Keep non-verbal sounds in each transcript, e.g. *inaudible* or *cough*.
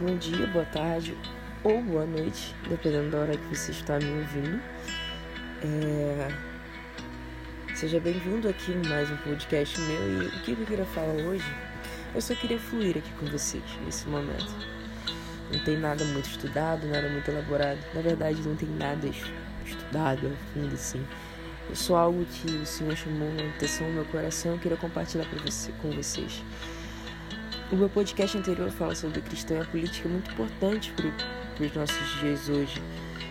bom dia, boa tarde ou boa noite, dependendo da hora que você está me ouvindo. É... Seja bem-vindo aqui em mais um podcast meu e o que eu queria falar hoje, eu só queria fluir aqui com vocês nesse momento. Não tem nada muito estudado, nada muito elaborado. Na verdade, não tem nada estudado a fundo assim. É só algo que o Senhor chamou a atenção no meu coração e eu queria compartilhar você, com vocês. O meu podcast anterior fala sobre cristão e a política é muito importante para os nossos dias hoje.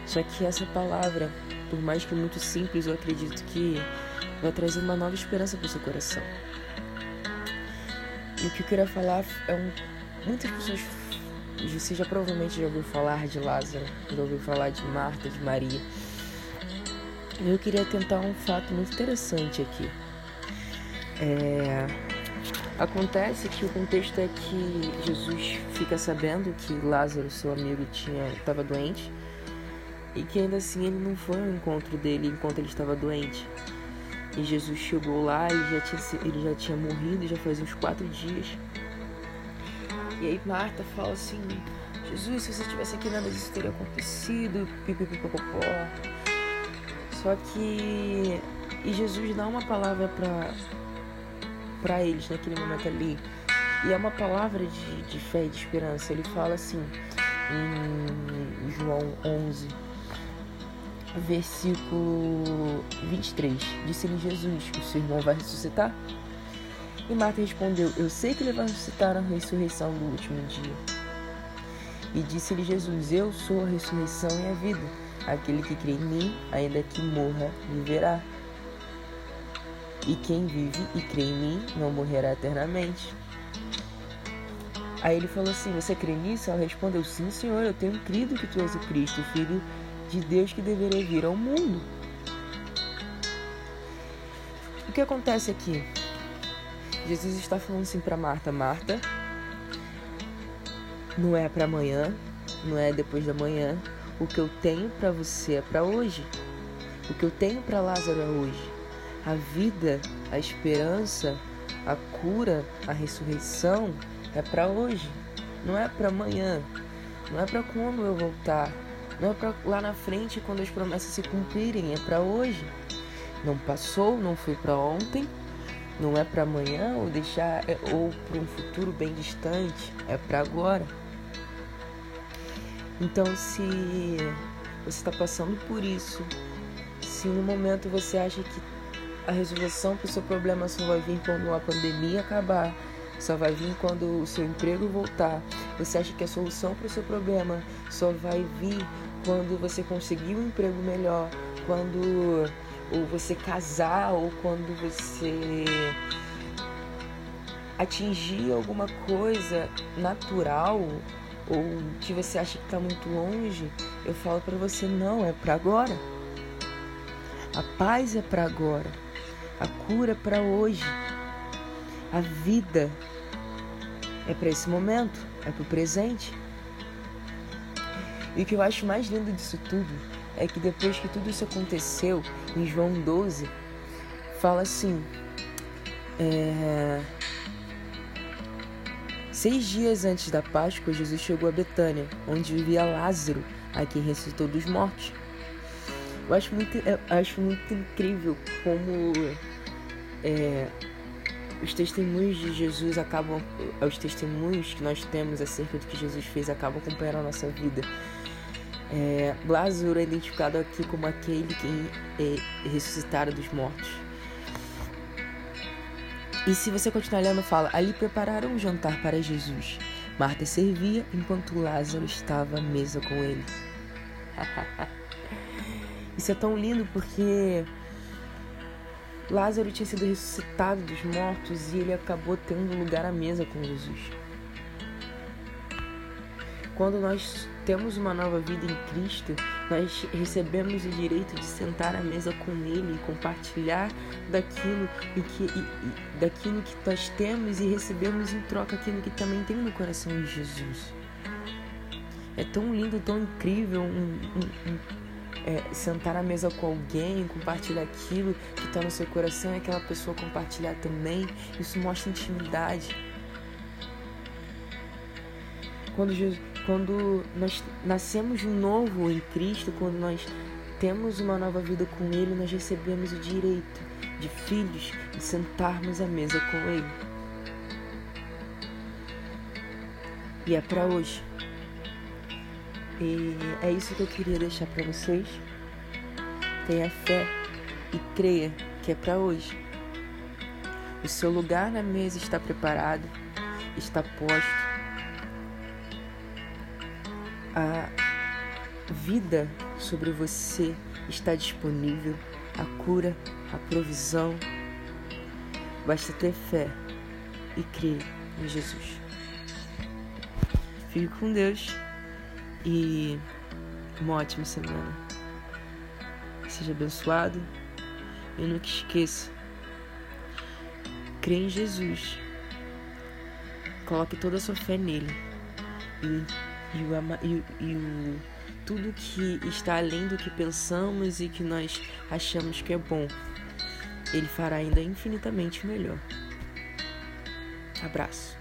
Só que essa palavra, por mais que muito simples, eu acredito que vai trazer uma nova esperança para o seu coração. E o que eu queria falar é um. Muitas pessoas. Você já provavelmente já ouviu falar de Lázaro, já ouviu falar de Marta, de Maria. Eu queria tentar um fato muito interessante aqui. É Acontece que o contexto é que Jesus fica sabendo que Lázaro, seu amigo, estava doente e que ainda assim ele não foi ao encontro dele enquanto ele estava doente. E Jesus chegou lá, ele já tinha, ele já tinha morrido, já fazia uns quatro dias. E aí Marta fala assim: Jesus, se você estivesse aqui, nada disso teria acontecido. Pipipipopopó. Só que. E Jesus dá uma palavra para para eles naquele momento ali. E é uma palavra de, de fé e de esperança. Ele fala assim em João 11, versículo 23. Disse-lhe Jesus: O seu irmão vai ressuscitar? E Marta respondeu: Eu sei que ele vai ressuscitar na ressurreição do último dia. E disse-lhe Jesus: Eu sou a ressurreição e a vida. Aquele que crê em mim, ainda que morra, viverá. E quem vive e crê em mim não morrerá eternamente. Aí ele falou assim: Você crê nisso? Ela respondeu: Sim, Senhor, eu tenho crido que tu és o Cristo, o Filho de Deus que deveria vir ao mundo. O que acontece aqui? Jesus está falando assim para Marta: Marta, não é para amanhã, não é depois da manhã. O que eu tenho para você é para hoje. O que eu tenho para Lázaro é hoje. A vida, a esperança, a cura, a ressurreição é para hoje, não é para amanhã, não é para quando eu voltar, não é para lá na frente quando as promessas se cumprirem, é para hoje. Não passou, não foi para ontem, não é para amanhã ou deixar é, ou para um futuro bem distante, é para agora. Então, se você está passando por isso, se no momento você acha que a resolução para o seu problema só vai vir quando a pandemia acabar, só vai vir quando o seu emprego voltar. Você acha que a solução para o seu problema só vai vir quando você conseguir um emprego melhor, quando ou você casar ou quando você atingir alguma coisa natural ou que você acha que está muito longe, eu falo para você não, é para agora. A paz é para agora a cura para hoje. A vida é para esse momento, é para o presente. E o que eu acho mais lindo disso tudo é que depois que tudo isso aconteceu, em João 12, fala assim: é... Seis dias antes da Páscoa, Jesus chegou a Betânia, onde vivia Lázaro, a quem ressuscitou dos mortos. Eu acho muito, eu acho muito incrível como é, os testemunhos de Jesus acabam, os testemunhos que nós temos acerca do que Jesus fez acabam acompanhando a nossa vida. É, Lázaro é identificado aqui como aquele que é ressuscitado dos mortos. E se você continuar lendo, fala: ali prepararam um jantar para Jesus. Marta servia enquanto Lázaro estava à mesa com ele. *laughs* Isso é tão lindo porque Lázaro tinha sido ressuscitado dos mortos e ele acabou tendo lugar à mesa com Jesus. Quando nós temos uma nova vida em Cristo, nós recebemos o direito de sentar à mesa com Ele e compartilhar daquilo, e que, e, e, daquilo que nós temos e recebemos em troca aquilo que também tem no coração de Jesus. É tão lindo, tão incrível um, um é, sentar à mesa com alguém, compartilhar aquilo que está no seu coração e aquela pessoa compartilhar também. Isso mostra intimidade. Quando, Jesus, quando nós nascemos de novo em Cristo, quando nós temos uma nova vida com Ele, nós recebemos o direito de filhos de sentarmos à mesa com Ele. E é para hoje. E é isso que eu queria deixar para vocês. Tenha fé e creia que é para hoje. O seu lugar na mesa está preparado, está posto. A vida sobre você está disponível, a cura, a provisão. Basta ter fé e crer em Jesus. Fique com Deus e uma ótima semana. Seja abençoado e nunca esqueça. Crê em Jesus. Coloque toda a sua fé nele. E, e, o, e, e o, tudo que está além do que pensamos e que nós achamos que é bom, ele fará ainda infinitamente melhor. Abraço.